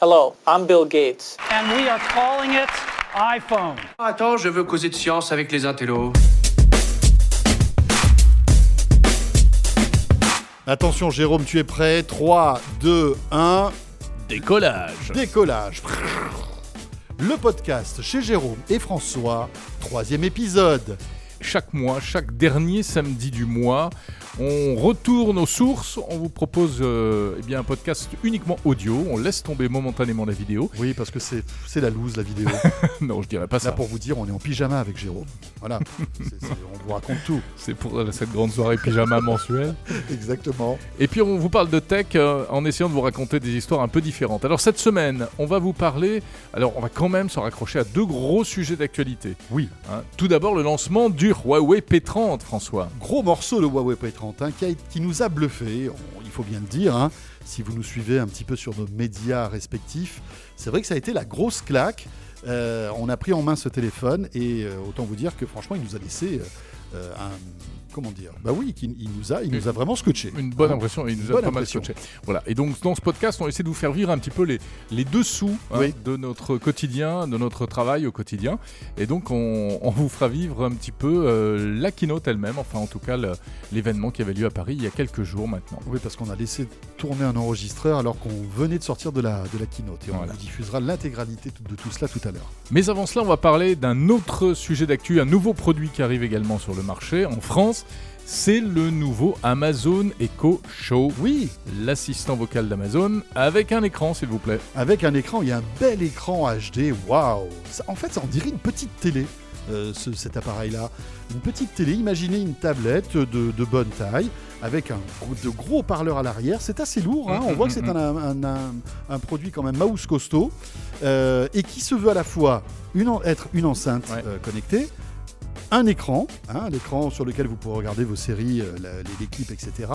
Hello, I'm Bill Gates. And we are calling it iPhone. Attends, je veux causer de science avec les intellos. Attention Jérôme, tu es prêt? 3, 2, 1, Décollage. décollage. Le podcast chez Jérôme et François, troisième épisode. Chaque mois, chaque dernier samedi du mois, on retourne aux sources. On vous propose euh, eh bien, un podcast uniquement audio. On laisse tomber momentanément la vidéo. Oui, parce que c'est la loose la vidéo. non, je dirais pas Là ça. pour vous dire, on est en pyjama avec Jérôme. Voilà, on vous raconte tout. C'est pour cette grande soirée pyjama mensuelle. Exactement. Et puis on vous parle de tech euh, en essayant de vous raconter des histoires un peu différentes. Alors cette semaine, on va vous parler. Alors on va quand même se raccrocher à deux gros sujets d'actualité. Oui, hein. Tout d'abord le lancement du Huawei P30, François. gros morceau de Huawei P30 hein, qui, nous a bluffé, il faut bien le dire. hein. si vous nous suivez un petit peu sur nos médias respectifs, c'est vrai que ça a été la grosse claque. Euh, on a pris en main ce téléphone et euh, autant vous dire que franchement, il nous a laissé euh, un. Comment dire Bah oui, il, nous a, il nous a vraiment scotché. Une bonne Hein. impression, il nous a Bonne pas mal scotché. Voilà. Et donc dans ce podcast, on essaie de vous faire vivre un petit peu les, les dessous hein, de notre quotidien, de notre travail au quotidien. Et donc on, on vous fera vivre un petit peu euh, la keynote elle-même, enfin en tout cas l'événement qui avait lieu à Paris il y a quelques jours maintenant. Oui, parce qu'on a laissé tourner un enregistreur alors qu'on venait de sortir de la, de la keynote. Et on Voilà. vous diffusera l'intégralité de tout cela tout à l'heure. Mais avant cela, on va parler d'un autre sujet d'actu, un nouveau produit qui arrive également sur le marché en France. C'est le nouveau Amazon Echo Show. Oui, L'assistant vocal d'Amazon avec un écran, s'il vous plaît. avec un écran, il y a un bel écran HD. Waouh En fait, ça en dirait une petite télé, euh, ce- cet appareil-là. Une petite télé, imaginez une tablette de, de bonne taille, avec un, gros- de gros parleurs à l'arrière. C'est assez lourd, hein. on voit que c'est un, un- un- un produit quand même mouse costaud, euh, et qui se veut à la fois une être une enceinte Ouais. euh, connectée, un écran, hein, l'écran sur lequel vous pourrez regarder vos séries, euh, la- les, les clips, etc.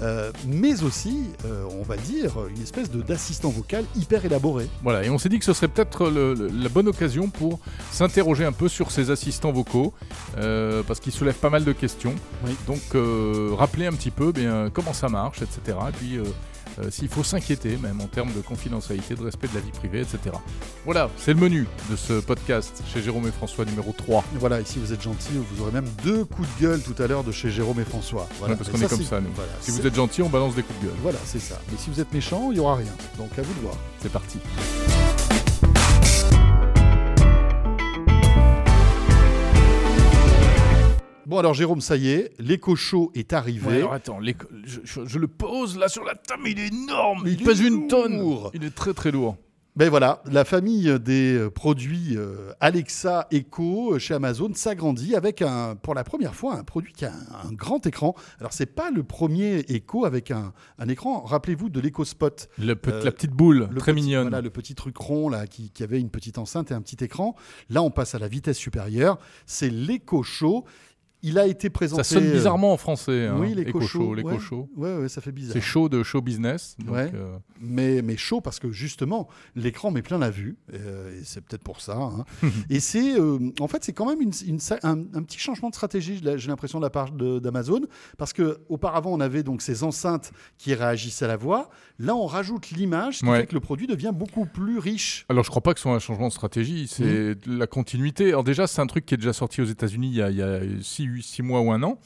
Euh, mais aussi, euh, on va dire, une espèce de d'assistant vocal hyper élaboré. Voilà, et on s'est dit que ce serait peut-être la bonne occasion pour s'interroger un peu sur ces assistants vocaux, parce qu'ils soulèvent pas mal de questions. Oui. Donc, rappeler un petit peu bien, comment ça marche, etc. Et puis, euh, s'il faut s'inquiéter, même en termes de confidentialité, de respect de la vie privée, etc. Voilà, c'est le menu de ce podcast chez Jérôme et François numéro 3. Voilà, et si vous êtes gentil, vous aurez même deux coups de gueule tout à l'heure de chez Jérôme et François. Voilà, Ouais, parce qu'on est comme ça, nous. Voilà, Si vous êtes gentil, on balance des coups de gueule. Voilà, c'est ça. Mais si vous êtes méchant, il n'y aura rien. Donc à vous de voir. C'est parti. Bon alors Jérôme, ça y est, l'éco show est arrivé. Ouais, alors attends, je, je- je le pose là sur la table, il est énorme, il, pèse une tonne. Il est très très lourd. Ben voilà, la famille des euh, produits euh, Alexa Echo euh, chez Amazon s'agrandit avec un, pour la première fois un produit qui a un, un grand écran. Alors c'est pas le premier Echo avec un, un écran. Rappelez-vous de l'Echo Spot, Le pe- Euh, la petite boule, le très petit- mignonne. Voilà, le petit truc rond là qui, qui avait une petite enceinte et un petit écran. Là on passe à la vitesse supérieure. C'est l'Echo Show. Il a été présenté. Ça sonne euh, bizarrement en français. Hein, oui, Show. Show, l'Echo ouais. Show. Ouais, ouais, ça fait bizarre. C'est chaud de show business. Donc, euh, mais, mais chaud parce que justement, l'écran met plein la vue, euh, et c'est peut-être pour ça. hein. et c'est, euh, en fait, c'est quand même une, un, un petit changement de stratégie, j'ai l'impression, de la part d'Amazon, parce que auparavant, on avait donc ces enceintes qui réagissaient à la voix. Là, on rajoute l'image, ce qui fait que le produit devient beaucoup plus riche. Alors, je crois pas que ce soit un changement de stratégie, c'est Mhm. la continuité. Alors, déjà, c'est un truc qui est déjà sorti aux États-Unis il y a- il y a 6 mois ou un an,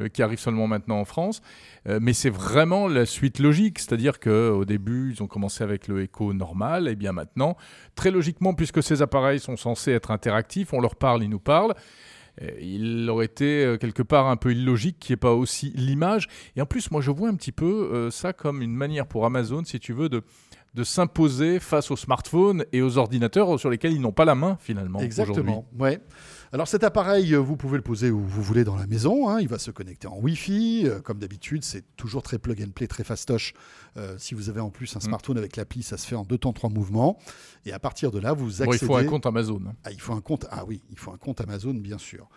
euh, qui arrive seulement maintenant en France. Euh, mais c'est vraiment la suite logique, c'est-à-dire qu'au début, ils ont commencé avec le Echo normal, et bien maintenant, très logiquement, puisque ces appareils sont censés être interactifs, on leur parle, ils nous parlent. euh, Il aurait été quelque part un peu illogique qu'il n'y ait pas aussi l'image. Et en plus, moi, je vois un petit peu ça comme une manière pour Amazon, si tu veux, de, de s'imposer face aux smartphones et aux ordinateurs sur lesquels ils n'ont pas la main finalement. Exactement. Ouais. Alors cet appareil, euh, vous pouvez le poser où vous voulez dans la maison. hein. Il va se connecter en Wi-Fi. euh, comme d'habitude, c'est toujours très plug and play, très fastoche. Euh, si vous avez en plus un Mm. smartphone avec l'appli, ça se fait en deux temps, trois mouvements. Et à partir de là, vous Bon, accédez. il faut un compte Amazon. Ah, il faut un compte. Ah oui, il faut un compte Amazon, bien sûr.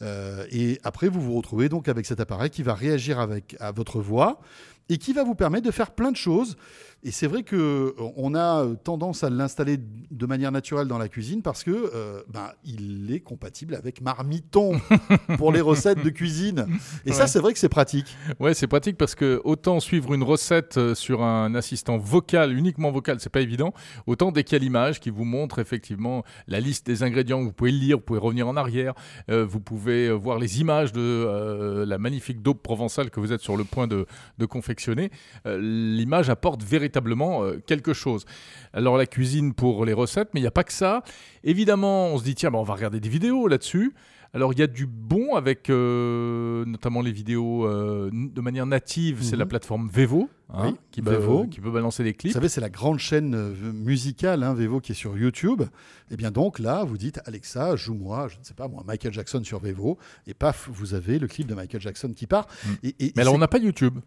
Euh, et après, vous vous retrouvez donc avec cet appareil qui va réagir avec à votre voix et qui va vous permettre de faire plein de choses. Et c'est vrai que euh, on a tendance à l'installer de manière naturelle dans la cuisine parce que euh, ben, il est compatible avec Marmiton pour les recettes de cuisine. Et ça, c'est vrai que c'est pratique. Ouais, c'est pratique parce que autant suivre une recette euh, sur un assistant vocal, uniquement vocal, c'est pas évident. Autant dès qu'il y a l'image qui vous montre effectivement la liste des ingrédients, vous pouvez le lire, vous pouvez revenir en arrière, euh, vous pouvez euh, voir les images de euh, la magnifique daube provençale que vous êtes sur le point de, de confectionner. Euh, l'image apporte véritablement euh, quelque chose. Alors la cuisine pour les recettes, mais il n'y a pas que ça. Évidemment, on se dit tiens, bah, on va regarder des vidéos là-dessus. Alors il y a du bon avec euh, notamment les vidéos euh, de manière native, c'est Mhm. la plateforme Vevo hein, Oui, qui, peut, Vevo. qui peut balancer des Vous clips. savez, c'est la grande chaîne musicale, hein, Vevo, qui est sur YouTube. Et bien donc là, vous dites Alexa, joue-moi, je ne sais pas moi, Michael Jackson sur Vevo, et paf, vous avez le clip de Michael Jackson qui part. Mm. Et, et- Mais alors on n'a pas YouTube.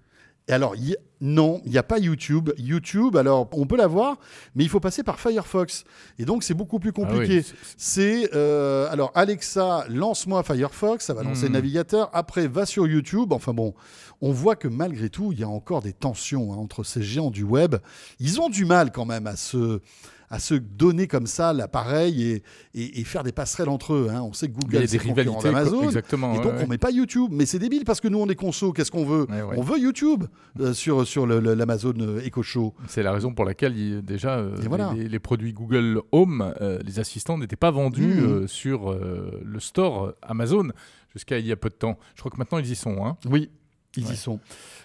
Et alors, y- non, il n'y a pas YouTube. YouTube, alors on peut l'avoir, mais il faut passer par Firefox. Et donc, c'est beaucoup plus Ah oui, compliqué. c'est- C'est euh, alors Alexa, lance-moi Firefox, ça va lancer le Hmm. navigateur. Après, va sur YouTube. Enfin bon, on voit que malgré tout, il y a encore des tensions hein, entre ces géants du web. Ils ont du mal quand même à se à se donner comme ça l'appareil et, et, et faire des passerelles entre eux. hein. On sait que il y Google, a des c'est le concurrent d'Amazon. Exactement. Et donc, ouais. on met pas YouTube. Mais c'est débile parce que nous, on est conso. Qu'est-ce qu'on veut Ouais, ouais. On veut YouTube euh, sur, sur l'Amazon euh, Echo Show. C'est la raison pour laquelle il- déjà euh, voilà. les, les produits Google Home, euh, les assistants n'étaient pas vendus euh, sur euh, le store Amazon jusqu'à il y a peu de temps. Je crois que maintenant ils y sont. Hein. Oui, ils Ouais. y sont.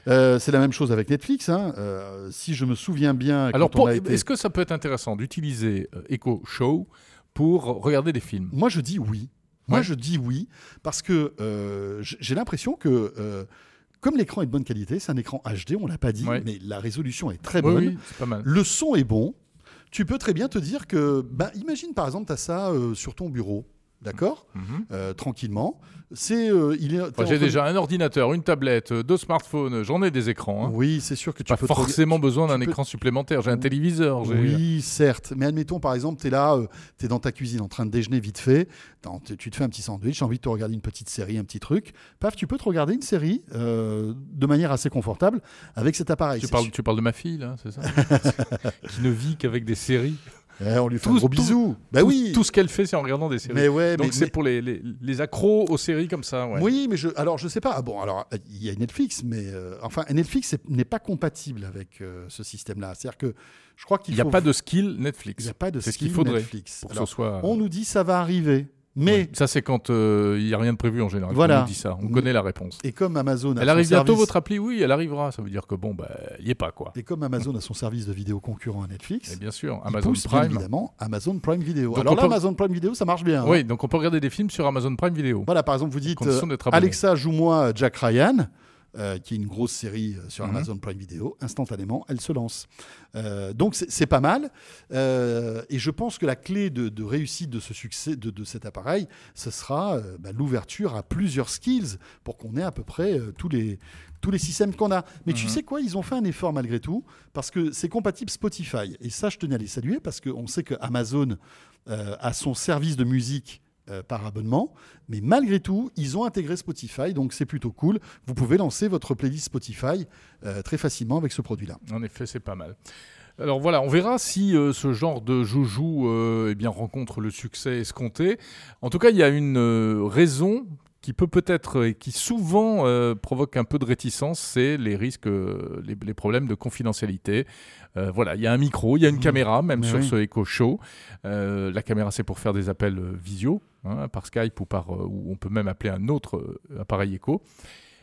Euh, c'est la même chose avec Netflix. hein. Euh, si je me souviens bien, Alors, été- est-ce que ça peut être intéressant d'utiliser euh, Echo Show pour regarder des films? Moi je dis oui. Moi Ouais. je dis oui parce que euh, j'ai l'impression que comme l'écran est de bonne qualité, c'est un écran HD, on l'a pas dit, Ouais. mais la résolution est très Oui, bonne. oui, c'est pas mal. Le son est bon. Tu peux très bien te dire que, bah, imagine par exemple, tu as ça euh, sur ton bureau, d'accord Mhm. Euh, Tranquillement. C'est, euh, il est. t'es Enfin, J'ai déjà un ordinateur, une tablette, euh, deux smartphones, j'en ai des écrans. hein. Oui, c'est sûr que tu pas peux forcément besoin d'un peux- écran supplémentaire. J'ai un téléviseur. Oui, certes. Mais admettons, par exemple, tu es là, tu es dans ta cuisine en train de déjeuner vite fait, tu te fais un petit sandwich, j'ai envie de te regarder une petite série, un petit truc. Paf, tu peux te regarder une série euh, de manière assez confortable avec cet appareil. Tu parles, tu parles de ma fille, là, c'est ça Qui ne vit qu'avec des séries. Eh, on lui fait Tout- un gros tout- bisou. Bah tout, oui. tout ce qu'elle fait, c'est en regardant des séries. mais ouais, Donc c'est mais- pour les, les, les accros aux séries comme ça. Ouais. Oui, mais je, alors je sais pas. Ah bon, alors il y a Netflix, mais euh, enfin Netflix n'est pas compatible avec euh, ce système-là. C'est-à-dire que je crois qu'il Il n'y a faut- pas de skill il Netflix n'y a pas de C'est ce qu'il skill faudrait Netflix. pour que ce soit. on nous dit ça va arriver, mais. Ça, c'est quand euh, il n'y a rien de prévu en général. Voilà. On dit ça. On connaît la réponse. et comme Amazon a Elle son arrive bientôt, service- votre appli Oui, elle arrivera. Ça veut dire que bon, bah, n'y est pas, quoi. Et comme Amazon a son service de vidéo concurrent à Netflix, Et bien sûr, Amazon pousse, bien Prime. évidemment Amazon Prime Video. Donc Alors là, peut- Amazon Prime Video, ça marche bien. hein. Oui, donc on peut regarder des films sur Amazon Prime Video. Voilà, par exemple, vous dites euh. Alexa, joue-moi Jack Ryan, euh, qui est une grosse série euh, sur Mhm. Amazon Prime Video. Instantanément, elle se lance. Euh, donc c'est pas mal. Euh, et je pense que la clé de, de réussite de ce succès de, de cet appareil, ce sera bah, l'ouverture à plusieurs skills pour qu'on ait à peu près tous les tous les systèmes qu'on a. Mais tu Mhm. sais quoi, ils ont fait un effort malgré tout parce que c'est compatible Spotify. Et ça, je tenais à les saluer parce qu'on sait que Amazon a son service de musique euh, par abonnement, mais malgré tout, ils ont intégré Spotify, donc c'est plutôt cool. Vous pouvez lancer votre playlist Spotify euh, très facilement avec ce produit-là. En effet, c'est pas mal. Alors voilà, on verra si euh, ce genre de joujou euh, eh bien, rencontre le succès escompté. En tout cas, il y a une raison qui peut peut-être et qui souvent euh, provoque un peu de réticence, c'est les risques, euh, les, les problèmes de confidentialité. Euh, voilà, il y a un micro, il y a une Mmh. caméra, même Mais sur oui. ce Echo Show. Euh, la caméra, c'est pour faire des appels euh, visio, hein, par Skype ou par, euh, ou on peut même appeler un autre euh, appareil Echo.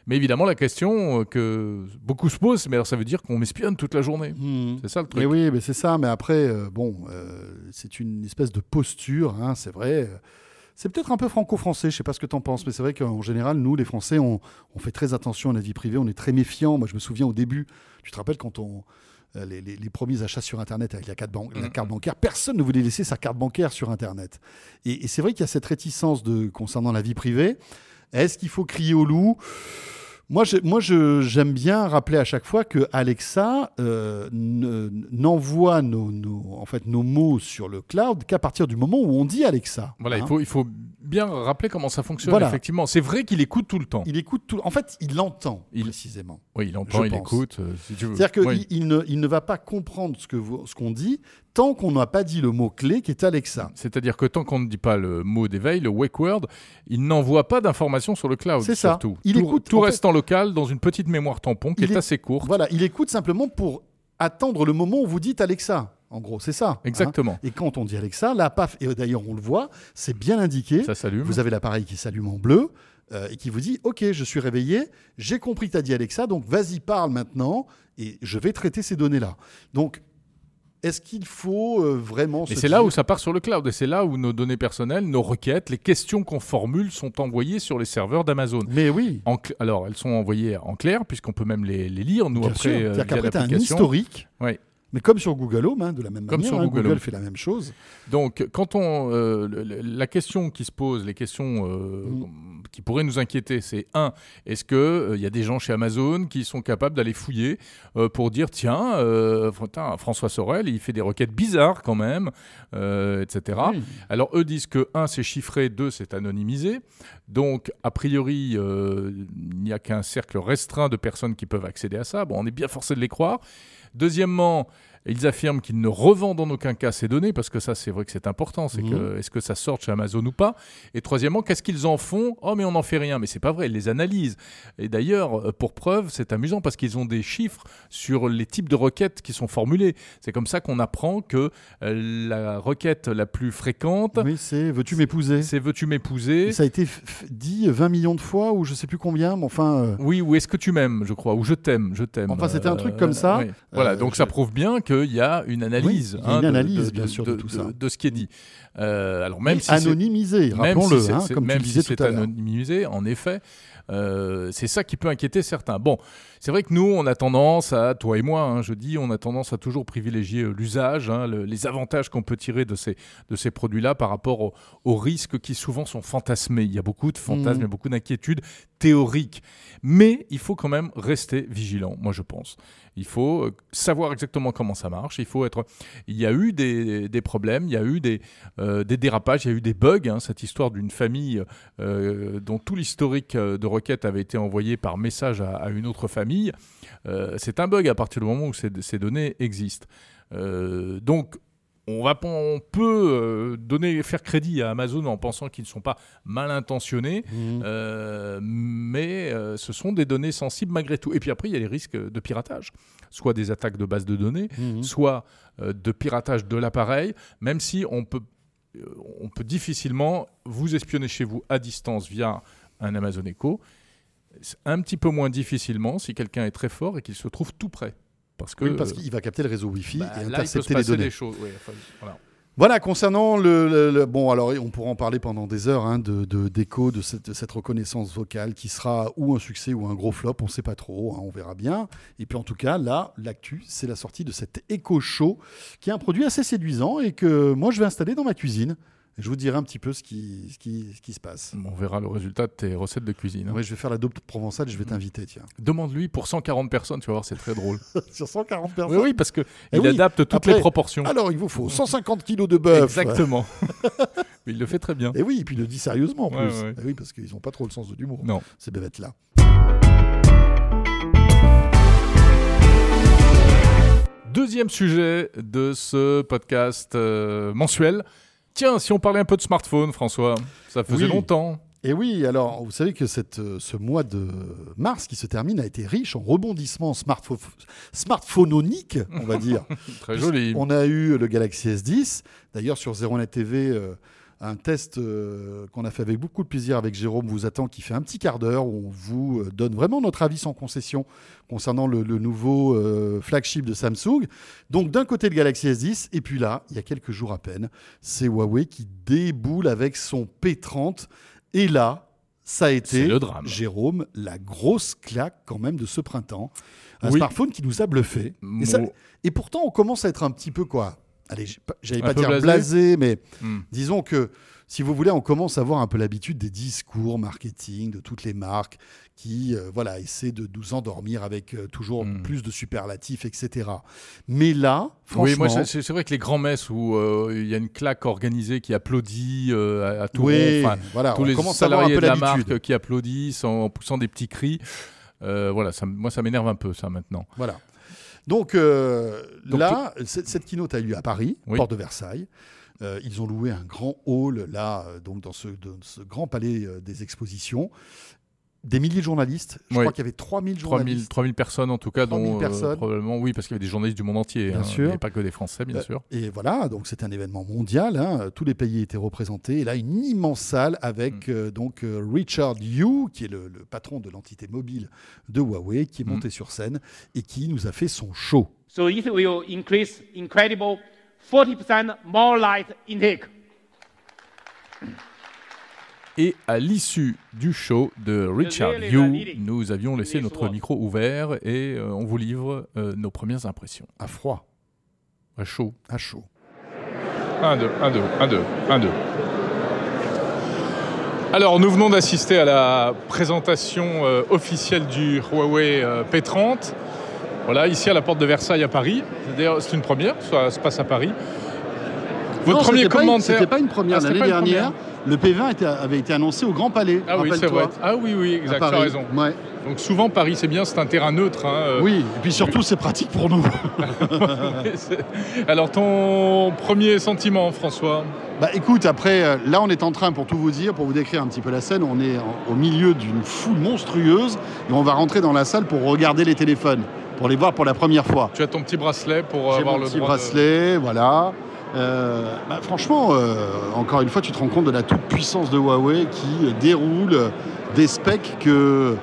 Mais évidemment, la question euh, que beaucoup se posent, mais alors ça veut dire qu'on m'espionne toute la journée. C'est ça le truc. Mais oui, mais c'est ça. Mais après, euh, bon, euh, c'est une espèce de posture, hein, c'est vrai. C'est peut-être un peu franco-français, je sais pas ce que tu en penses, mais c'est vrai qu'en général, nous, les Français, on, on fait très attention à la vie privée, on est très méfiants. Moi, je me souviens au début, tu te rappelles quand on. euh, Les, les- les premiers achats sur Internet avec la carte, ban- la Mhm. carte bancaire, personne ne voulait laisser sa carte bancaire sur Internet. Et, et c'est vrai qu'il y a cette réticence de, concernant la vie privée. Est-ce qu'il faut crier au loup? Moi, je- moi, je- j'aime bien rappeler à chaque fois que Alexa euh, ne- n'envoie nos, nos- en fait, nos mots sur le cloud qu'à partir du moment où on dit Alexa. Voilà, hein. il, faut, il faut bien rappeler comment ça fonctionne, Voilà. effectivement. C'est vrai qu'il écoute tout le temps. Il écoute tout. En fait, il l'entend Il- précisément. Oui, il entend, Je il pense. écoute, euh, si tu veux. C'est-à-dire qu'il Oui. il ne, il ne va pas comprendre ce que vous- ce qu'on dit tant qu'on n'a pas dit le mot clé qui est Alexa. C'est-à-dire que tant qu'on ne dit pas le mot d'éveil, le wake word, il n'envoie pas d'informations sur le cloud. C'est ça. surtout. Il tout, écoute, tout en reste en local dans une petite mémoire tampon qui Il est, est- assez courte. Voilà, il écoute simplement pour attendre le moment où vous dites Alexa. En gros, c'est ça. hein. Exactement. Et quand on dit Alexa, là, paf, et d'ailleurs on le voit, c'est bien indiqué. Ça s'allume. Vous avez l'appareil qui s'allume en bleu euh, et qui vous dit Ok, je suis réveillé, j'ai compris que tu as dit Alexa, donc vas-y, parle maintenant et je vais traiter ces données-là. Donc, est-ce qu'il faut euh, vraiment. Et c'est là où ça part sur le cloud. Et c'est là où nos données personnelles, nos requêtes, les questions qu'on formule sont envoyées sur les serveurs d'Amazon. Mais oui, En Alors, elles sont envoyées en clair, puisqu'on peut même les, les lire, nous, bien après, euh, via qu'après, tu as un historique. Ouais. Mais comme sur Google Home, hein, de la même Comme manière, sur hein, Google fait la même chose. Donc, quand on. euh, la question qui se pose, les questions euh, Mm. qui pourraient nous inquiéter, c'est un, est-ce qu'il y a des gens chez Amazon qui sont capables d'aller fouiller euh, pour dire tiens, euh, François Sorel, il fait des requêtes bizarres quand même, euh, etc. Oui. Alors, eux disent que un, c'est chiffré, deux, c'est anonymisé. Donc, a priori, euh, il n'y a qu'un cercle restreint de personnes qui peuvent accéder à ça. Bon, on est bien forcé de les croire. Deuxièmement, ils affirment qu'ils ne revendent en aucun cas ces données, parce que ça, c'est vrai que c'est important. C'est que est-ce que ça sort chez Amazon ou pas? Et troisièmement, qu'est-ce qu'ils en font? Oh, mais on n'en fait rien. Mais c'est pas vrai, ils les analysent. Et d'ailleurs, euh, pour preuve, c'est amusant parce qu'ils ont des chiffres sur les types de requêtes qui sont formulées. C'est comme ça qu'on apprend que euh, la requête la plus fréquente, Oui, c'est Veux-tu m'épouser? C'est veux-tu m'épouser? Et Ça a été dit 20 millions de fois, ou je sais plus combien, mais enfin. euh, Oui, ou est-ce que tu m'aimes, je crois, ou je t'aime, je t'aime. Enfin, c'était un truc comme ça. oui. Voilà, donc je- ça prouve bien qu'il y a une analyse. Oui, il y a une de- analyse, de, bien de- sûr, de de- tout ça. de ce qui est dit. Euh, alors même mais si c'est- anonymisé, rappelons-le, si hein, comme même si disais tout à l'heure. anonymisé, en effet, euh, c'est ça qui peut inquiéter certains. Bon, c'est vrai que nous, on a tendance à, toi et moi, hein, je dis, on a tendance à toujours privilégier euh, l'usage, hein, le- les avantages qu'on peut tirer de ces, de ces produits-là par rapport au- aux risques qui souvent sont fantasmés. Il y a beaucoup de fantasmes, Mhm. il y a beaucoup d'inquiétudes théoriques. Mais il faut quand même rester vigilant, moi je pense. Il faut euh, savoir exactement comment ça marche. Il faut être. Il y a eu des, des problèmes, il y a eu des, euh, des dérapages, il y a eu des bugs. hein. cette histoire d'une famille euh, dont tout l'historique de requête avait été envoyé par message à, à une autre famille, euh, c'est un bug à partir du moment où ces, ces données existent. Euh, donc, on, va, on peut euh, donner, faire crédit à Amazon en pensant qu'ils ne sont pas mal intentionnés, euh, mais euh, ce sont des données sensibles malgré tout. Et puis après, il y a les risques de piratage, soit des attaques de base de données, Mhm. soit euh, de piratage de l'appareil, même si on peut, on peut difficilement vous espionner chez vous à distance via un Amazon Echo. C'est Un petit peu moins difficilement si quelqu'un est très fort et qu'il se trouve tout près. Parce que Oui, parce qu'il va capter le réseau Wi-Fi bah, et là, il peut se intercepter les données. des choses. ouais, enfin, voilà. Voilà, concernant le, le- le- Bon, alors on pourra en parler pendant des heures hein, de, de, d'écho de cette, de cette reconnaissance vocale qui sera ou un succès ou un gros flop, on ne sait pas trop, hein, on verra bien. Et puis en tout cas, là, l'actu, c'est la sortie de cet Echo Show, qui est un produit assez séduisant et que moi je vais installer dans ma cuisine. Je vous dirai un petit peu ce qui, ce qui, ce qui se passe. On verra le résultat de tes recettes de cuisine. hein. Ouais, je vais faire la dope provençale et je vais t'inviter, tiens. Demande-lui pour 140 personnes, tu vas voir, c'est très drôle. Sur 140 oui, personnes oui, parce Eh oui, adapte toutes après- les proportions. Alors, il vous faut 150 kilos de bœuf. Exactement. Mais il le fait très bien. Et oui, et puis il le dit sérieusement en Ouais, plus. ouais. Eh oui, parce qu'ils n'ont pas trop le sens de l'humour, Non. ces bébêtes-là. Deuxième sujet de ce podcast euh, mensuel. Tiens, si on parlait un peu de smartphone, François, ça faisait Oui. longtemps. Et oui, alors vous savez que cette, euh, ce mois de mars qui se termine a été riche en rebondissements smartphone, smartphononiques, on va dire. Très joli. On a eu le Galaxy S10. D'ailleurs, sur 01net TV, euh, un test euh, qu'on a fait avec beaucoup de plaisir avec Jérôme vous attend, qui fait un petit quart d'heure où on vous euh, donne vraiment notre avis sans concession concernant le, le nouveau euh, flagship de Samsung. Donc d'un côté le Galaxy S10, et puis là, il y a quelques jours à peine, c'est Huawei qui déboule avec son P30. Et là, ça a été, le drame. Jérôme, la grosse claque quand même de ce printemps. Un Oui. smartphone qui nous a bluffé. Et, ça- Mo- et pourtant, on commence à être un petit peu quoi allez, j'allais pas peu dire blasé blasé, mais Hmm. disons que si vous voulez, on commence à avoir un peu l'habitude des discours marketing de toutes les marques qui euh, voilà, essaient de nous endormir avec euh, toujours Hmm. plus de superlatifs, etc. Mais là, franchement, Oui, c'est- vrai que les grands messes où euh, il y a une claque organisée qui applaudit à, à tout oui, enfin, voilà, tous on les commence à avoir un salariés peu de la marque qui applaudissent en, en poussant des petits cris. Euh, voilà, ça, moi, ça m'énerve un peu, ça, maintenant. Voilà. Donc, euh, Donc, là, cette, keynote a eu lieu à Paris, Oui. porte de Versailles. Euh, ils ont loué un grand hall là, euh, donc dans ce, dans ce grand palais euh, des expositions. Des milliers de journalistes. Je Oui. crois qu'il y avait 3000 3000, journalistes. 3000 personnes, en tout cas, 3000 dont euh, personnes. probablement, oui, parce qu'il y avait des journalistes du monde entier. Bien hein, sûr. Et pas que des Français, bien Euh, sûr. Et voilà, donc c'est un événement mondial. hein, Tous les pays étaient représentés. Et là, une immense salle avec Mm. euh, donc euh, Richard Yu, qui est le, le patron de l'entité mobile de Huawei, qui est Mm. monté sur scène et qui nous a fait son show. So it will increase incredible 40% more light intake. Et à l'issue du show de Richard Yu, nous avions laissé notre micro ouvert et euh, on vous livre euh, nos premières impressions. À froid, À chaud. à chaud. 1, 2, 1, 2, 1, 2, 1, 2. Alors, nous venons d'assister à la présentation euh, officielle du Huawei euh, P30. Voilà, ici à la porte de Versailles à Paris. D'ailleurs, c'est une première, ça se passe à Paris. Votre Non, premier c'était pas commentaire C'était pas une première. Ah, L'année dernière, le P20 était- avait été annoncé au Grand Palais. Ah oui, c'est vrai. Ah oui, oui, exact, tu as raison. Ouais. Donc souvent, Paris, c'est bien, c'est un terrain neutre. hein, euh, Oui, et puis surtout, c'est pratique pour nous. Alors, ton premier sentiment, François? Bah écoute, après, euh, là on est en train, pour tout vous dire, pour vous décrire un petit peu la scène, on est en- au milieu d'une foule monstrueuse et on va rentrer dans la salle pour regarder les téléphones, pour les voir pour la première fois. Tu as ton petit bracelet pour avoir mon le petit droit de- bracelet, voilà. Euh, bah, franchement, euh, encore une fois, tu te rends compte de la toute-puissance de Huawei qui déroule des specs que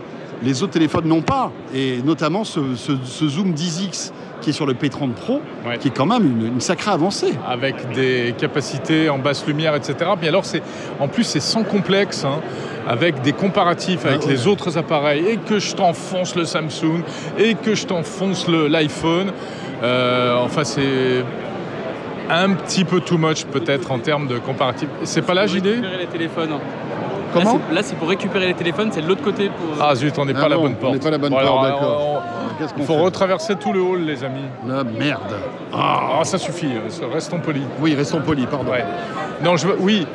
les autres téléphones n'ont pas. Et notamment ce, ce- ce zoom 10X qui est sur le P30 Pro, Ouais. qui est quand même une, une sacrée avancée. avec des capacités en basse lumière, etc. Mais alors, c'est en plus, c'est sans complexe, hein, avec des comparatifs avec Ah ouais. les autres appareils, et que je t'enfonce le Samsung, et que je t'enfonce le- l'iPhone. Euh, enfin, c'est un petit peu too much, peut-être, en termes de comparatifs. C'est pas là, Pour JD récupérer les téléphones. Comment? Là, c'est- pour récupérer les téléphones, c'est de l'autre côté. Pour... Ah zut, on n'est Ah pas la bon, bonne on porte. n'est pas la bonne Bon, porte, d'accord. on- Il faut retraverser tout le hall, les amis. La merde. Ah, ça suffit, euh, restons polis. Oui, restons polis, pardon. Ouais. Non, je veux... Oui.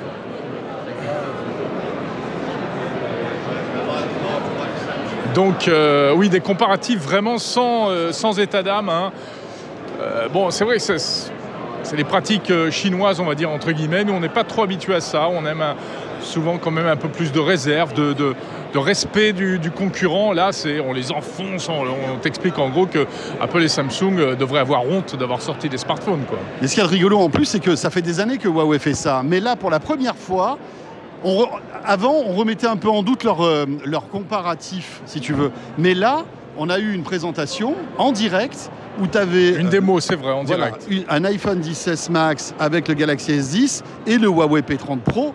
Donc, euh, oui, des comparatifs vraiment sans, euh, sans état d'âme. hein. Euh, bon, c'est vrai que c'est les pratiques euh, chinoises, on va dire, entre guillemets. Nous, on n'est pas trop habitués à ça. On aime un- souvent quand même un peu plus de réserve, de, respect du, concurrent. Là, c'est on les enfonce, on, t'explique en gros que Apple et Samsung euh, devraient avoir honte d'avoir sorti des smartphones. Quoi. Mais ce a de rigolo en plus, c'est que ça fait des années que Huawei fait ça. Mais là, pour la première fois, avant, on remettait un peu en doute leur, euh, leur comparatif, si tu veux. Mais là, on a eu une présentation en direct où tu avais Une démo, c'est vrai, en Voilà, direct. une- un iPhone 16 Max avec le Galaxy S10 et le Huawei P30 Pro.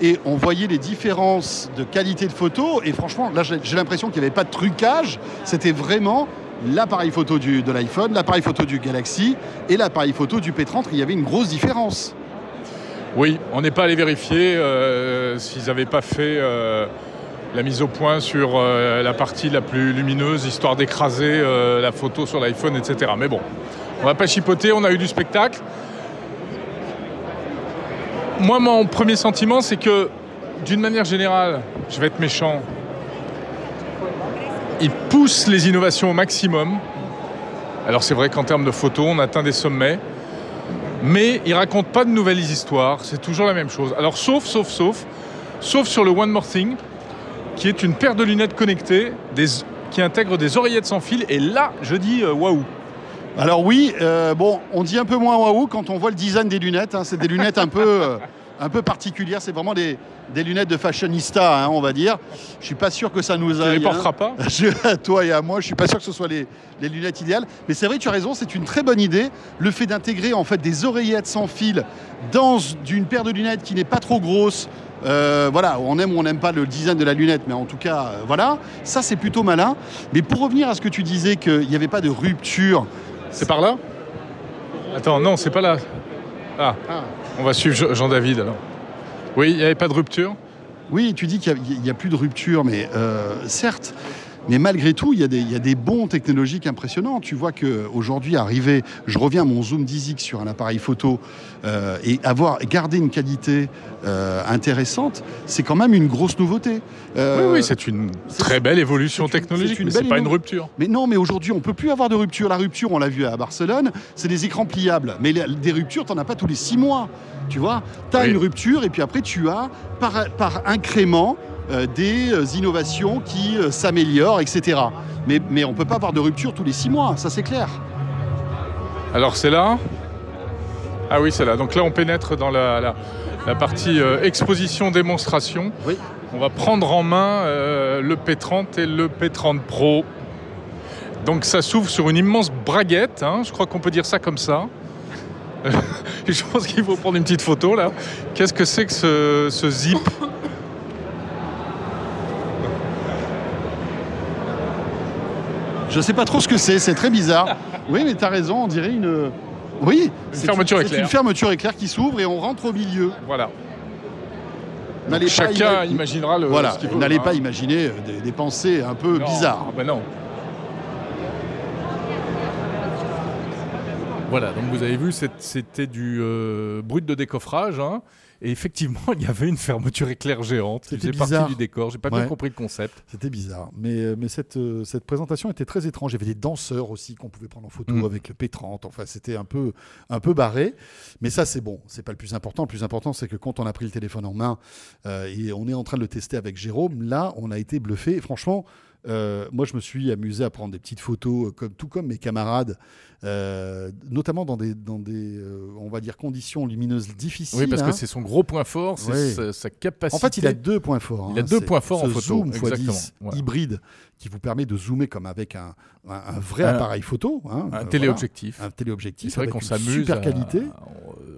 Et on voyait les différences de qualité de photo. Et franchement, là, j'ai j'ai l'impression qu'il n'y avait pas de trucage. C'était vraiment l'appareil photo du, de l'iPhone, l'appareil photo du Galaxy et l'appareil photo du P30. Il y avait une grosse différence. Oui, on n'est pas allé vérifier euh, s'ils n'avaient pas fait euh, la mise au point sur euh, la partie la plus lumineuse, histoire d'écraser euh, la photo sur l'iPhone, etc. Mais bon, on va pas chipoter, on a eu du spectacle. Moi, mon premier sentiment, c'est que, d'une manière générale, je vais être méchant, ils poussent les innovations au maximum. Alors c'est vrai qu'en termes de photos, on atteint des sommets. Mais ils racontent pas de nouvelles histoires, c'est toujours la même chose. Alors sauf, sauf, sauf, sauf sur le One More Thing, qui est une paire de lunettes connectées, des- qui intègre des oreillettes sans fil, et là, je dis euh, waouh. Alors oui, euh, bon, on dit un peu moins waouh quand on voit le design des lunettes. hein. C'est des lunettes un peu, euh, un peu particulières. C'est vraiment des, des lunettes de fashionista, hein, on va dire. Je suis pas sûr que ça nous Tu les hein. porteras pas? Je- à toi et à moi, je suis pas sûr que ce soit les, les lunettes idéales. Mais c'est vrai, tu as raison, c'est une très bonne idée. Le fait d'intégrer en fait des oreillettes sans fil dans une paire de lunettes qui n'est pas trop grosse. Euh, voilà, on aime ou on n'aime pas le design de la lunette, mais en tout cas, euh, voilà, ça c'est plutôt malin. Mais pour revenir à ce que tu disais qu'il n'y avait pas de rupture, C'est par là Attends, non, c'est pas là. Ah, Ah. on va suivre Jean- Jean-David alors. Oui, il n'y avait pas de rupture Oui, tu dis qu'il n'y a, plus de rupture, mais euh, certes, mais malgré tout, il y, a des- il y a des bons technologiques impressionnants. Tu vois qu'aujourd'hui, arriver, je reviens à mon zoom 10x sur un appareil photo euh, et avoir gardé une qualité euh, intéressante, c'est quand même une grosse nouveauté. Euh, Oui, oui, c'est une très belle évolution technologique, une mais c'est pas une rupture. Mais non, mais aujourd'hui, on peut plus avoir de rupture. La rupture, on l'a vu à Barcelone, c'est des écrans pliables. Mais les- des ruptures, t'en as pas tous les six mois. Tu vois, tu as Oui. une rupture et puis après, tu as par, par incrément des euh, innovations qui euh, s'améliorent, etc. Mais, mais on peut pas avoir de rupture tous les six mois, ça c'est clair. Alors c'est là? Ah oui, c'est là. Donc là, on pénètre dans la, la- la partie euh, exposition démonstration. Oui. On va prendre en main euh, le P30 et le P30 Pro. Donc ça s'ouvre sur une immense braguette, hein, je crois qu'on peut dire ça comme ça. je pense qu'il faut prendre une petite photo là. Qu'est-ce que c'est que ce, ce zip? Je sais pas trop ce que c'est, c'est très bizarre. Oui, mais tu as raison, on dirait une. Oui, c'est fermeture c'est éclair. une fermeture éclair qui s'ouvre et on rentre au milieu. Voilà. Chacun ima- imaginera le. Voilà, n'allez hein. pas imaginer euh, des, des pensées un peu Non, bizarres. ah ben non. Voilà, donc vous avez vu, c'était du euh, brut de décoffrage. hein. Et effectivement, il y avait une fermeture éclair géante. qui C'était faisait partie du décor. J'ai pas bien compris le concept. C'était bizarre. Mais, euh, mais cette, euh, cette présentation était très étrange. Il y avait des danseurs aussi qu'on pouvait prendre en photo Mm. avec le P30. Enfin, c'était un peu, un peu barré. Mais ça, c'est bon. C'est pas le plus important. Le plus important, c'est que quand on a pris le téléphone en main euh, et on est en train de le tester avec Jérôme, là, on a été bluffé. Et franchement, euh, moi, je me suis amusé à prendre des petites photos, euh, comme, tout comme mes camarades, euh, notamment dans des, dans des euh, on va dire, conditions lumineuses difficiles. Oui, parce hein. que c'est son gros point fort, c'est sa, sa capacité. En fait, il a deux points forts. Il a hein. deux C'est points forts en photo, Zoom exactement. x10 Voilà. hybride qui vous permet de zoomer comme avec un, un- un vrai Un- appareil photo. hein, un téléobjectif. voilà. Un téléobjectif. C'est vrai qu'on s'amuse. Super à- qualité.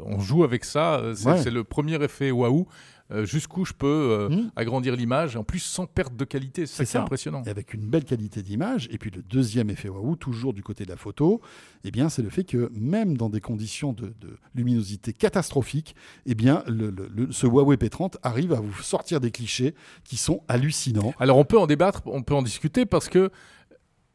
On joue avec ça. C'est Ouais. c'est le premier effet waouh. Euh, Jusqu'où je peux euh, Mm. agrandir l'image, en plus sans perte de qualité. C'est ça C'est qui est ça. impressionnant. Et avec une belle qualité d'image. Et puis le deuxième effet waouh, toujours du côté de la photo, eh bien, c'est le fait que même dans des conditions de, de luminosité catastrophiques, eh bien, le, le- le- ce Huawei P30 arrive à vous sortir des clichés qui sont hallucinants. Alors on peut en débattre, on peut en discuter parce que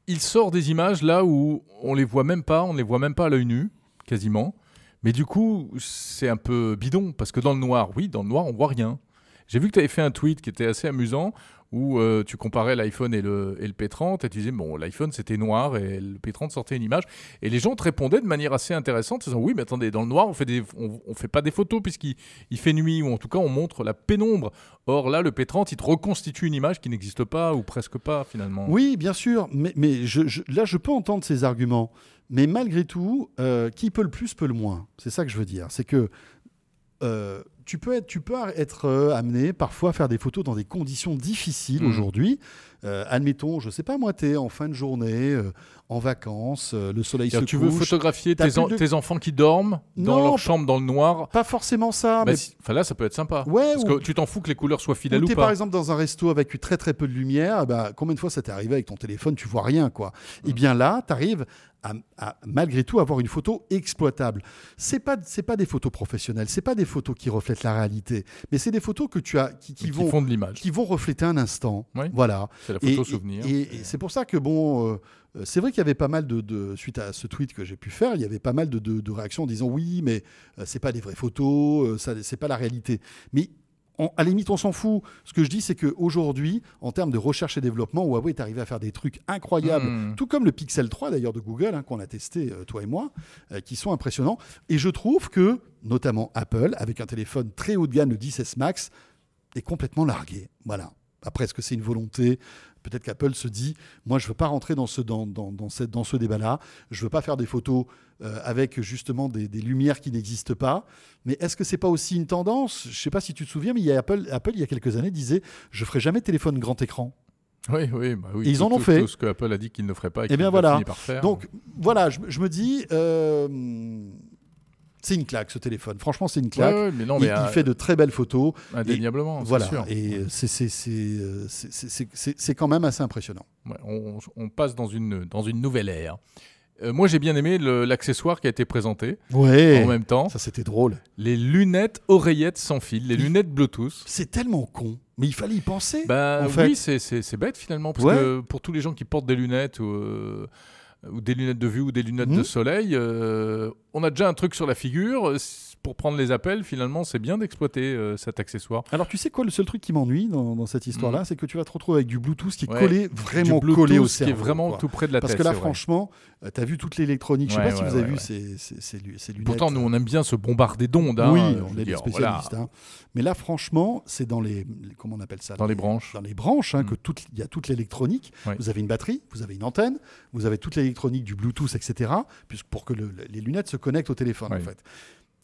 il sort des images là où on les voit même pas, on les voit même pas à l'œil nu, quasiment. Mais du coup, c'est un peu bidon parce que dans le noir, oui, dans le noir, on voit rien. J'ai vu que tu avais fait un tweet qui était assez amusant où euh, tu comparais l'iPhone et le, et le P30 et tu disais, bon, l'iPhone c'était noir et le P30 sortait une image. Et les gens te répondaient de manière assez intéressante, disant, oui, mais attendez, dans le noir, on fait, des, on, fait pas des photos puisqu'il il fait nuit ou en tout cas, on montre la pénombre. Or là, le P30, il te reconstitue une image qui n'existe pas ou presque pas finalement. Oui, bien sûr, mais, mais là, je peux entendre ces arguments. Mais malgré tout, euh, qui peut le plus peut le moins. C'est ça que je veux dire. C'est que euh, tu peux être, tu peux être euh, amené parfois à faire des photos dans des conditions difficiles Mhm. aujourd'hui. Euh, admettons, je sais pas moi, tu es en fin de journée, en vacances, euh, le soleil se C'est-à-dire, tu veux couche. photographier tes, en- plus de- tes enfants qui dorment dans Non, leur chambre dans le noir. Pas forcément ça, Bah, mais si- Enfin là, ça peut être sympa. Ouais, Parce ou- que tu t'en fous que les couleurs soient Ou fidèles ou, t'es pas. par exemple dans un resto avec très très peu de lumière, bah, combien de fois ça t'est arrivé avec ton téléphone, tu vois rien quoi. Mmh. Et bien là, tu arrives à, à, malgré tout avoir une photo exploitable. C'est pas c'est pas des photos professionnelles, c'est pas des photos qui reflètent la réalité, mais c'est des photos que tu as qui, qui qui vont font de l'image. qui vont refléter un instant. Oui. Voilà. C'est la photo et- souvenir. et- et c'est pour ça que bon, euh, c'est vrai qu'il y avait pas mal de, de- suite à ce tweet que j'ai pu faire, il y avait pas mal de, de- de réactions en disant oui, mais euh, c'est pas des vraies photos, euh, ça c'est pas la réalité. Mais on- à la limite, on s'en fout. Ce que je dis, c'est qu'aujourd'hui, en termes de recherche et développement, Huawei est arrivé à faire des trucs incroyables, Hmm. tout comme le Pixel 3 d'ailleurs de Google, hein, qu'on a testé, euh, toi et moi, euh, qui sont impressionnants. Et je trouve que, notamment Apple, avec un téléphone très haut de gamme, le 10S Max, est complètement largué. Voilà. Après, est-ce que c'est une volonté? Peut-être qu'Apple se dit, moi, je veux pas rentrer dans ce, dans, dans, dans cette, dans ce débat-là. Je veux pas faire des photos euh, avec justement des, des lumières qui n'existent pas. Mais est-ce que c'est pas aussi une tendance? Je sais pas si tu te souviens, mais il y a Apple, Apple, il y a quelques années, disait, je ferai jamais de téléphone grand écran. Oui, oui, bah oui. Et ils Tout- en ont tout- fait. Tout ce que Apple a dit qu'il ne ferait pas et Eh bien, voilà. fini par faire. Donc voilà, je, je me dis, euh, c'est une claque ce téléphone. Franchement, c'est une claque. ouais, mais non, il, euh, fait de très belles photos. indéniablement, c'est Voilà. sûr. Et c'est- c'est euh, c'est- quand même assez impressionnant. Ouais, on, on passe dans une, dans une nouvelle ère. Euh, moi, j'ai bien aimé l'accessoire qui a été présenté Ouais. en même temps. Ça, c'était drôle. Les lunettes oreillettes sans fil, les lunettes Bluetooth. C'est tellement con. Mais il fallait y penser. Bah en fait. oui, c'est- c'est c'est bête finalement, parce que pour tous les gens qui portent des lunettes ou, euh, ou des lunettes de vue ou des lunettes de soleil, euh, on a déjà un truc sur la figure. Euh, Pour prendre les appels, finalement, c'est bien d'exploiter euh, cet accessoire. Alors, tu sais quoi, le seul truc qui m'ennuie dans, dans cette histoire-là, c'est que tu vas te retrouver avec du Bluetooth qui est. Ouais. collé, vraiment collé au qui cerveau. est vraiment quoi. tout près de la Parce tête. que là, franchement, tu as vu toute l'électronique. Je sais Ouais, pas si vous avez vu ces, ces- ces lu- ces lunettes. Pourtant, nous, on aime bien se bombarder d'ondes. hein, oui, euh, on est des spécialistes. voilà, hein. Mais là, franchement, c'est dans les, les- Comment on appelle ça Dans les branches. Dans les branches, hein, Mm. que toute- il y a toute l'électronique. Vous avez une batterie, vous avez une antenne, vous avez toute l'électronique du Bluetooth, etc. Pour que le- les lunettes se connectent au téléphone, en fait.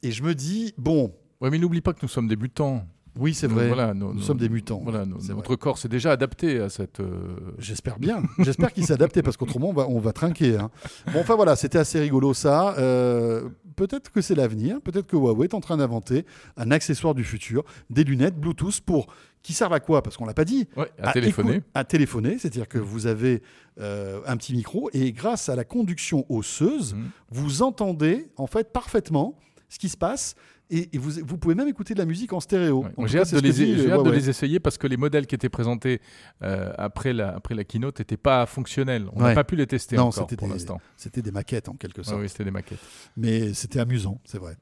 Et je me dis, bon, Ouais, mais n'oublie pas que nous sommes des mutants. oui, c'est vrai. voilà, nous, sommes des mutants. Voilà, vrai. notre corps s'est déjà adapté à cette. euh, J'espère bien. J'espère qu'il s'est adapté parce qu'autrement on va, on va trinquer. hein. Bon, enfin voilà, c'était assez rigolo ça. Euh, peut-être que c'est l'avenir. Peut-être que Huawei est en train d'inventer un accessoire du futur, des lunettes Bluetooth pour qui servent à quoi? Parce qu'on l'a pas dit. Ouais, à téléphoner. À téléphoner, c'est-à-dire que vous avez euh, un petit micro et grâce à la conduction osseuse, Mhm. vous entendez en fait parfaitement ce qui se passe et, et vous, vous pouvez même écouter de la musique en stéréo. Ouais. En J'ai hâte, de les, dit, euh, de les essayer parce que les modèles qui étaient présentés euh, après, la, après la keynote n'étaient pas fonctionnels. On n'a pas pu les tester Non, encore c'était pour l'instant. C'était des maquettes en quelque sorte. oui, c'était des maquettes. Mais c'était amusant, c'est vrai.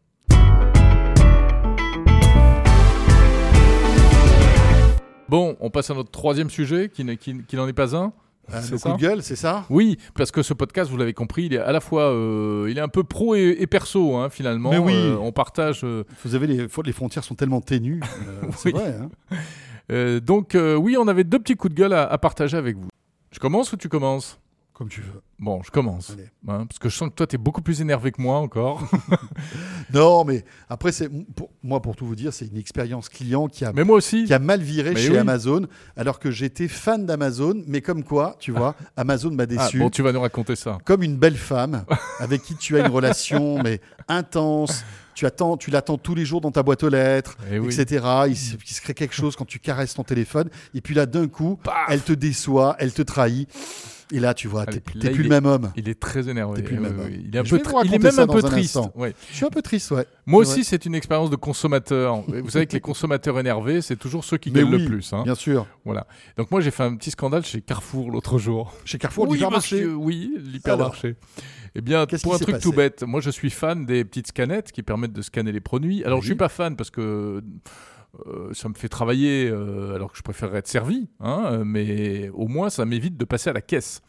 Bon, on passe à notre troisième sujet qui, n'est- qui- qui n'en est pas un. Euh, C'est le ça coup de gueule, c'est ça? Oui, parce que ce podcast, vous l'avez compris, il est à la fois, euh, il est un peu pro et, et perso, hein, finalement. Mais oui. Euh, on partage. euh, Vous avez les, les frontières sont tellement ténues. c'est Oui. vrai. hein. donc, oui, on avait deux petits coups de gueule à, à partager avec vous. Je commence ou tu commences? Comme tu veux. Bon, je commence. Hein, parce que je sens que toi, tu es beaucoup plus énervé que moi encore. Non, mais après, c'est pour, moi, pour tout vous dire, c'est une expérience client qui a, Mais moi aussi. qui a mal viré Mais chez oui. Amazon, alors que j'étais fan d'Amazon. Mais comme quoi, tu vois, Amazon m'a Ah, déçu. bon, tu vas nous raconter ça. Comme une belle femme avec qui tu as une relation mais intense. Tu attends, tu l'attends tous les jours dans ta boîte aux lettres, Eh oui. etc. Il se, il se crée quelque chose quand tu caresses ton téléphone. Et puis là, d'un coup, Paf elle te déçoit, elle te trahit. Et là, tu vois, Allez, t'es là, t'es plus le même homme. Il est très énervé. T'es plus le même oui, homme. oui. Il est, un peu il est même un peu un triste. Ouais. Je suis un peu triste, ouais. Moi aussi, c'est une expérience de consommateur. Vous savez que les consommateurs énervés, c'est toujours ceux qui oui, le plus. hein. Bien sûr. Voilà. Donc moi, j'ai fait un petit scandale chez Carrefour l'autre jour. Chez Carrefour, oui, l'hypermarché. oui, l'hypermarché. Eh bien, pour un truc tout bête, moi je suis fan des petites scanettes qui permettent de scanner les produits. Alors Oui. je suis pas fan parce que euh, ça me fait travailler euh, alors que je préférerais être servi, hein, mais au moins ça m'évite de passer à la caisse.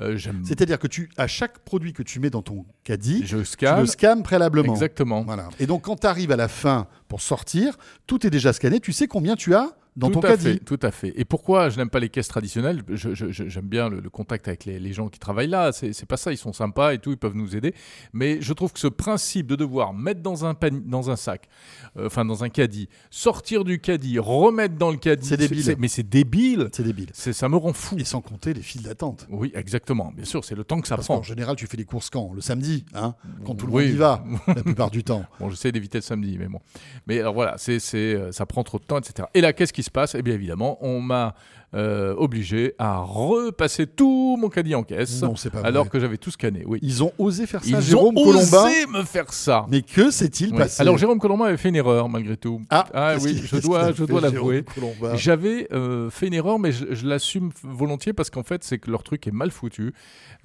Euh. C'est-à-dire que tu, à chaque produit que tu mets dans ton caddie, Je tu scanne. le scannes préalablement. Exactement. Voilà. Et donc, quand tu arrives à la fin pour sortir, tout est déjà scanné. Tu sais combien tu as dans tout ton fait, tout à fait. Et pourquoi je n'aime pas les caisses traditionnelles? J'aime bien le, le contact avec les, les gens qui travaillent là. C'est pas ça. Ils sont sympas et tout. Ils peuvent nous aider. Mais je trouve que ce principe de devoir mettre dans un pani- dans un sac, euh, enfin dans un caddie, sortir du caddie, remettre dans le caddie, C'est débile. Mais c'est débile. C'est débile. Ça me rend fou. Et sans compter les files d'attente. Oui, exactement. Bien sûr, c'est le temps que ça Parce prend. qu'en général, tu fais les courses quand? Le samedi, hein? Quand tout le Oui. monde y va, la plupart du temps. Bon, j'essaie d'éviter le samedi, mais bon. Mais alors voilà, c'est, euh, ça prend trop de temps, etc. Et là, qu'est-ce qui se passe Eh bien, évidemment, on m'a euh, obligé à repasser tout mon caddie en caisse, Non, c'est pas vrai. alors que j'avais tout scanné. Oui. Ils ont osé faire ça, Ils Jérôme ont Colombin. osé me faire ça. Mais que s'est-il Oui. passé Alors, Jérôme Colombin avait fait une erreur, malgré tout. Ah, qu'est-ce oui, qu'il- je qu'est-ce dois, qu'il a je dois fait, l'avouer. Jérôme Colombin J'avais euh, fait une erreur, mais je, je l'assume volontiers parce qu'en fait, c'est que leur truc est mal foutu.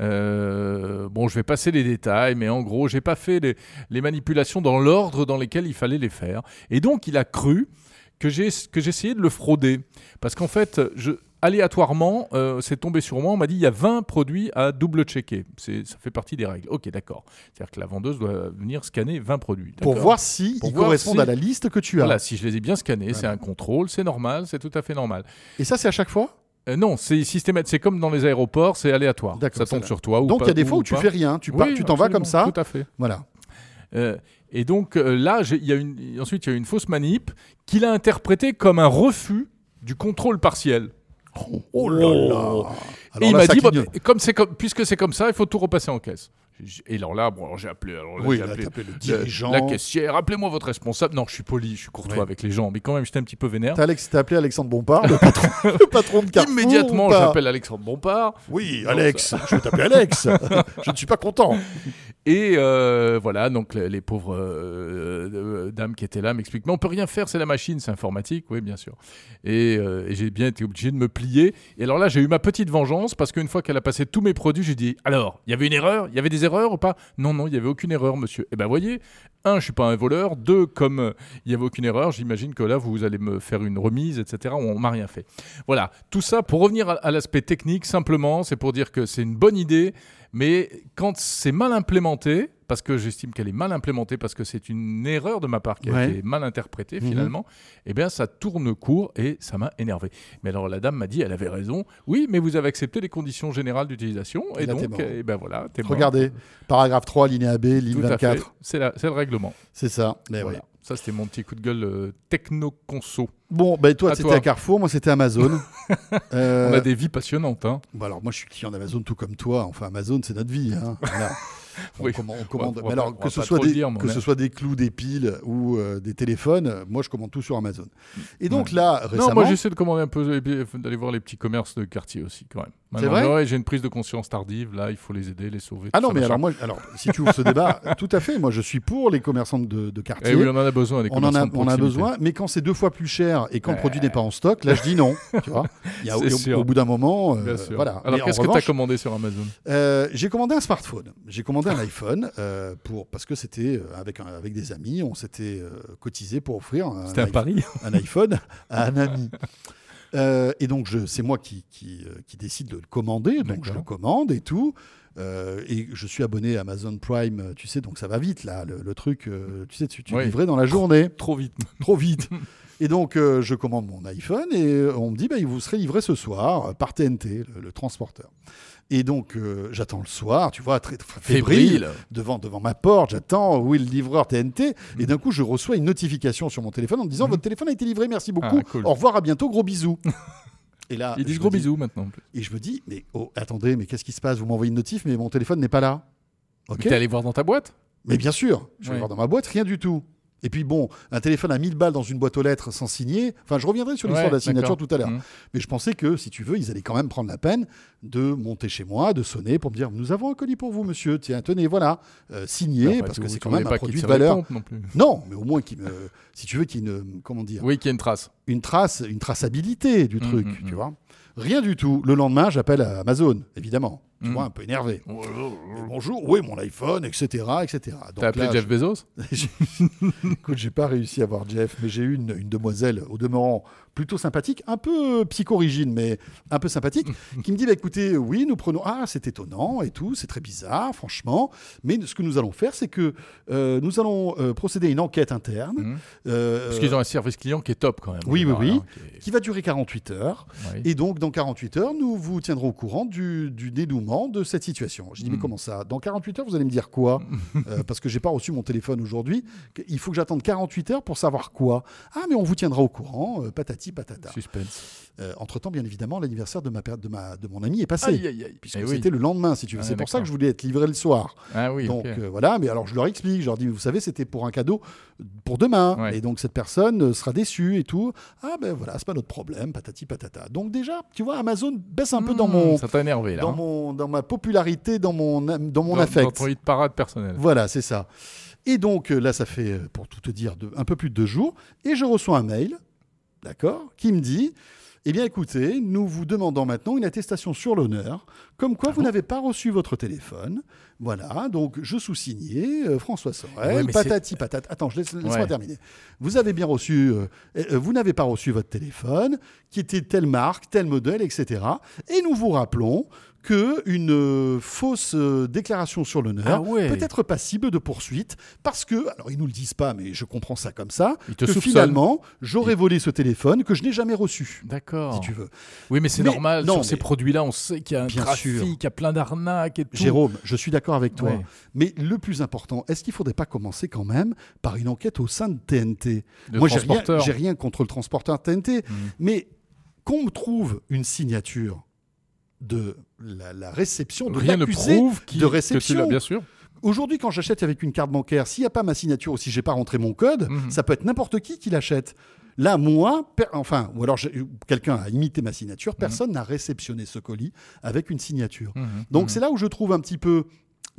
Euh, bon, je vais passer les détails, mais en gros, j'ai pas fait les, les manipulations dans l'ordre dans lesquels il fallait les faire. Et donc, il a cru que j'ai j'essayais de le frauder, parce qu'en fait, je aléatoirement, euh, c'est tombé sur moi. On m'a dit il y a 20 produits à double checker. C'est ça fait partie des règles. Ok, d'accord. C'est-à-dire que la vendeuse doit venir scanner 20 produits. Pour voir si Pour ils voir correspondent si- à la liste que tu as. Voilà, si je les ai bien scannés, c'est un contrôle, c'est normal, c'est tout à fait normal. Et ça, c'est à chaque fois? Euh, non, c'est systématique. C'est comme dans les aéroports, c'est aléatoire. Ça tombe sur toi. Ou Donc, il y a des fois où tu fais rien. Tu Oui, t'en vas comme ça. Tout à fait. Voilà. Euh, et donc euh, là, y a une, ensuite, il y a eu une fausse manip qu'il a interprétée comme un refus du contrôle partiel. Oh là là et Alors il m'a dit, bah, comme, puisque c'est comme ça, il faut tout repasser en caisse. Et alors là, bon, alors j'ai appelé, alors là, Oui, j'ai là, appelé le dirigeant. la caissière, appelez-moi votre responsable. Non, je suis poli, je suis courtois Ouais. avec les gens, mais quand même, j'étais un petit peu vénère. T'as Alex, t'as appelé Alexandre Bompard, le patron, le patron de Carrefour. Immédiatement, j'appelle Alexandre Bompard. Oui, Non, Alex, je vais t'appeler Alex. je ne suis pas content. Et euh, voilà, donc les, les pauvres euh, euh, dames qui étaient là m'expliquent Mais on peut rien faire, c'est la machine, c'est informatique. Oui, bien sûr. Et, euh, et j'ai bien été obligé de me plier. Et alors là, j'ai eu ma petite vengeance parce qu'une fois qu'elle a passé tous mes produits, j'ai dit Alors, il y avait une erreur Il y avait des erreurs Non, non, il n'y avait aucune erreur, monsieur. Et ben, voyez, un, je suis pas un voleur. Deux, comme euh, il n'y avait aucune erreur, j'imagine que là, vous allez me faire une remise, etc. On m'a rien fait. Voilà, tout ça pour revenir à, l'aspect technique, simplement, c'est pour dire que c'est une bonne idée, mais quand c'est mal implémenté, parce que j'estime qu'elle est mal implémentée, parce que c'est une erreur de ma part qui a Ouais. été mal interprétée Mhm. finalement, eh bien ça tourne court et ça m'a énervé. Mais alors la dame m'a dit, elle avait raison, oui, mais vous avez accepté les conditions générales d'utilisation, Et et, là, donc, mort. eh ben voilà. Regardez, paragraphe 3, linéa B, ligne Tout à fait, 24. c'est la- c'est le règlement. C'est ça. Mais Voilà. ouais. Ça, c'était mon petit coup de gueule euh, techno-conso. Bon, ben toi, c'était à Carrefour, moi, c'était Amazon. Euh, On a des vies passionnantes. Hein. Bon, alors moi je suis client d'Amazon tout comme toi. Enfin Amazon c'est notre vie. hein. Voilà. On, Oui. commande, on commande- mais alors pas- que ce soit des dire, que ce soit des clous, des piles ou euh, des téléphones, euh, moi je commande tout sur Amazon. Et donc là récemment, Non, moi j'essaie de commander un peu, d'aller voir les petits commerces de quartier aussi quand même. C'est vrai ouais, J'ai une prise de conscience tardive, là, il faut les aider, les sauver. ah non mais machin. alors moi alors si tu ouvres ce débat, tout à fait. Moi je suis pour les commerçants de, de quartier. Eh oui, on en a besoin, des on en a, commerçants de on a proximité. besoin, mais quand c'est deux fois plus cher et quand le produit n'est pas en stock, là je dis non. tu vois, Il y a, au, bout d'un moment, euh, voilà. Alors en qu'est-ce que tu as commandé sur Amazon? Euh, j'ai commandé un smartphone. J'ai commandé un iPhone euh, pour parce que c'était avec un- avec des amis, on s'était cotisé pour offrir C'était un pari un iPhone à un ami. Euh, et donc c'est moi qui, qui, euh, qui décide de le commander, donc je le commande et tout. Euh, et je suis abonné à Amazon Prime, tu sais, donc ça va vite là, le, le truc, euh, tu sais, tu, tu Oui. livrais dans la journée, Trop vite. trop vite. Et donc je commande mon iPhone et on me dit, bah, il vous serez livré ce soir par TNT, le, le transporteur. Et donc euh, j'attends le soir, tu vois, très, très fébrile, devant, devant ma porte, j'attends où est le livreur TNT, Mm. et d'un coup je reçois une notification sur mon téléphone en me disant votre téléphone a été livré, merci beaucoup, Ah, cool. au revoir, à bientôt, gros bisous. Et là, Ils disent gros dis- bisous maintenant. Et je me dis, mais oh, attendez, mais qu'est-ce qui se passe? Vous m'envoyez une notif, mais mon téléphone n'est pas là. Ok. T'es allé voir dans ta boîte? Mais bien sûr, je vais Ouais. voir dans ma boîte, rien du tout. Et puis bon, un téléphone à 1000 balles dans une boîte aux lettres sans signer. Enfin, je reviendrai sur l'histoire Ouais, de la signature tout à l'heure. Mhm. Mais je pensais que, si tu veux, ils allaient quand même prendre la peine de monter chez moi, de sonner pour me dire Nous avons un colis pour vous, monsieur. Tiens, tenez, voilà. Euh, signé, parce que c'est quand même un produit de valeur. non plus. Non, mais au moins me. Si tu veux, qu'il ne. Comment dire Oui, qu'il y a une trace. Une trace, une traçabilité du Mhm, truc, mhm, tu mhm. vois. Rien du tout. Le lendemain, j'appelle à Amazon, évidemment. Tu vois, un peu énervé. Et bonjour, oui, mon iPhone, etc. etc. T'as appelé là, Jeff Bezos Écoute, j'ai pas réussi à voir Jeff, mais j'ai eu une, une demoiselle, au demeurant plutôt sympathique, un peu psychorigine, mais un peu sympathique, qui me dit bah, écoutez, oui, nous prenons. Ah, c'est étonnant et tout, c'est très bizarre, franchement. Mais ce que nous allons faire, c'est que euh, nous allons euh, procéder à une enquête interne. Mhm. euh, Parce qu'ils ont un service client qui est top quand même. Oui, oui, oui. qui va durer 48 heures. Et donc, dans 48 heures, nous vous tiendrons au courant du, du dénouement de cette situation. Je dis, mais Mm. comment ça? Dans 48 heures, vous allez me dire quoi? Euh, Parce que j'ai pas reçu mon téléphone aujourd'hui. Il faut que j'attende 48 heures pour savoir quoi Ah, mais on vous tiendra au courant, euh, patati patata. Suspense. Euh, entre-temps, bien évidemment, l'anniversaire de, ma, de, ma, de mon ami est passé. Aïe, aïe, aïe. Puisque Eh oui. c'était le lendemain, si tu veux. Ah, C'est pour ça que je voulais être livré le soir. Ah oui, Donc euh, voilà, mais alors je leur explique, je leur dis, vous savez, c'était pour un cadeau pour demain, Ouais. et donc cette personne euh, sera déçue et tout. Ah ben voilà, c'est pas notre problème, patati patata. Donc déjà, tu vois, Amazon baisse un peu dans Mmh, mon, Ça t'a énervé là. dans hein. mon, dans ma popularité, dans mon, dans mon Dans- affect. Dans ton hit parade personnel. Voilà, c'est ça. Et donc là, ça fait, pour tout te dire, de- un peu plus de deux jours, et je reçois un mail, d'accord, qui me dit. Eh bien, écoutez, nous vous demandons maintenant une attestation sur l'honneur, comme Ah quoi vous n'avez pas reçu votre téléphone. Voilà, donc je sous-signais euh, François Sorel, Ouais, patati patata. Attends, laisse, laisse-moi Ouais. terminer. Vous avez bien reçu, euh, euh, vous n'avez pas reçu votre téléphone, qui était telle marque, tel modèle, etc. Et nous vous rappelons que une euh, fausse euh, déclaration sur l'honneur Ah ouais. peut être passible de poursuite parce que, alors ils nous le disent pas, mais je comprends ça comme ça, que finalement j'aurais volé ce téléphone que je n'ai jamais reçu. D'accord. Si tu veux. Oui, mais c'est normal. non, Sur ces produits-là, on sait qu'il y a un Bien trafic, qu'il y a plein d'arnaques et tout. Jérôme, je suis d'accord avec toi. Ouais. Mais le plus important, est-ce qu'il ne faudrait pas commencer quand même par une enquête au sein de TNT Moi, j'ai rien, rien contre le transporteur TNT, Mhm. mais qu'on me trouve une signature de la, la réception, de Rien ne prouve de réception. bien sûr. Aujourd'hui, quand j'achète avec une carte bancaire, s'il n'y a pas ma signature ou si j'ai pas rentré mon code, Mhm. ça peut être n'importe qui qui l'achète. Là, moi, enfin, ou alors quelqu'un a imité ma signature, personne n'a réceptionné ce colis avec une signature. Mhm. Donc Mhm. c'est là où je trouve un petit peu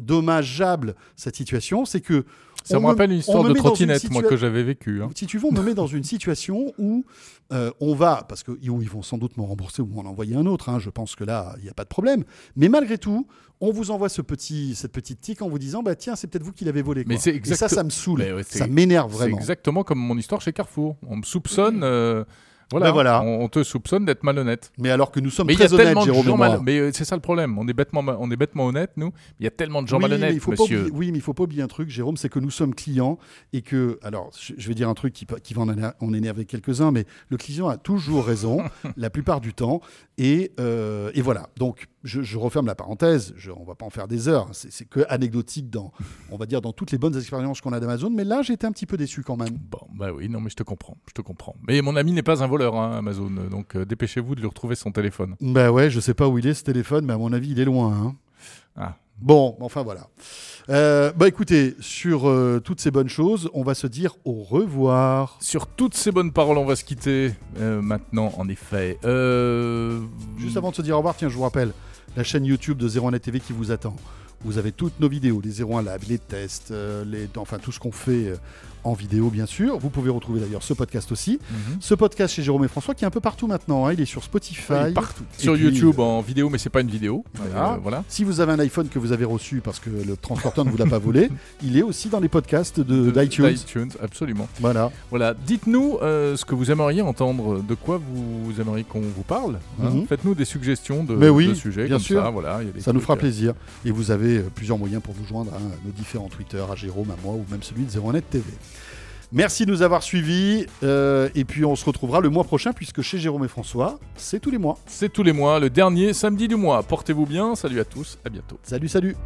dommageable cette situation, c'est que Ça on me rappelle une histoire me de trottinette, moi, que j'avais vécue. hein. si tu veux, on me met dans une situation où euh, on va, parce que où ils vont sans doute m'en rembourser ou m'en envoyer un autre, hein, je pense que là, il n'y a pas de problème. Mais malgré tout, on vous envoie ce petit, cette petite tic en vous disant, bah tiens, c'est peut-être vous qui l'avez volé. Mais c'est Et ça, ça me saoule, ouais, c'est- ça m'énerve C'est vraiment. exactement comme mon histoire chez Carrefour. On me soupçonne. euh, voilà, Ben voilà. On, on te soupçonne d'être malhonnête. Mais alors que nous sommes Mais très honnêtes, Jérôme mal... Mais euh, c'est ça le problème. On est bêtement, ma- on est bêtement honnêtes, nous. Il y a tellement de gens Oui, mais malhonnêtes, il faut monsieur. oublier- oui, mais il faut pas oublier un truc, Jérôme, c'est que nous sommes clients et que, alors, je, vais dire un truc qui, va en énerver quelques-uns, mais le client a toujours raison, la plupart du temps. Et, euh, et voilà. Donc, je, je referme la parenthèse. Je, on va pas en faire des heures. C'est c'est que anecdotique dans, on va dire, dans toutes les bonnes expériences qu'on a d'Amazon. Mais là, été un petit peu déçu quand même. Bon, bah oui, non, mais je te comprends, je te comprends. Mais mon ami n'est pas un voleur, hein, Amazon, donc euh, dépêchez-vous de lui retrouver son téléphone. Bah ouais, je sais pas où il est ce téléphone, mais à mon avis, il est loin. hein. Ah. Bon, enfin voilà. Euh, bah écoutez, sur euh, toutes ces bonnes choses, on va se dire au revoir. Sur toutes ces bonnes paroles, on va se quitter euh, maintenant, en effet. Juste avant de se dire au revoir, tiens, je vous rappelle la chaîne YouTube de 01net TV qui vous attend. Vous avez toutes nos vidéos, les 01 Lab, les tests, euh, les, enfin tout ce qu'on fait euh, en vidéo, bien sûr. Vous pouvez retrouver d'ailleurs ce podcast aussi. Mhm. Ce podcast chez Jérôme et François qui est un peu partout maintenant. hein. Il est sur Spotify. Oui, partout. Et Sur puis, YouTube euh, en vidéo, mais c'est pas une vidéo. Voilà. Euh, voilà. Si vous avez un iPhone que vous avez reçu parce que le transporteur ne vous l'a pas volé, il est aussi dans les podcasts de- De- d'iTunes. d'iTunes, absolument. Voilà. Voilà, dites-nous euh, ce que vous aimeriez entendre, de quoi vous aimeriez qu'on vous parle. hein. Mhm. Faites-nous des suggestions de, Mais oui, de sujets bien comme sûr. ça. Voilà, il y a des Ça nous fera plaisir. Et vous avez plusieurs moyens pour nous joindre, hein, nos différents Twitter, à Jérôme, à moi, ou même celui de 01net TV. Merci de nous avoir suivis. euh, et puis on se retrouvera le mois prochain, puisque chez Jérôme et François, c'est tous les mois. C'est tous les mois, le dernier samedi du mois. Portez-vous bien, salut à tous, à bientôt. Salut, salut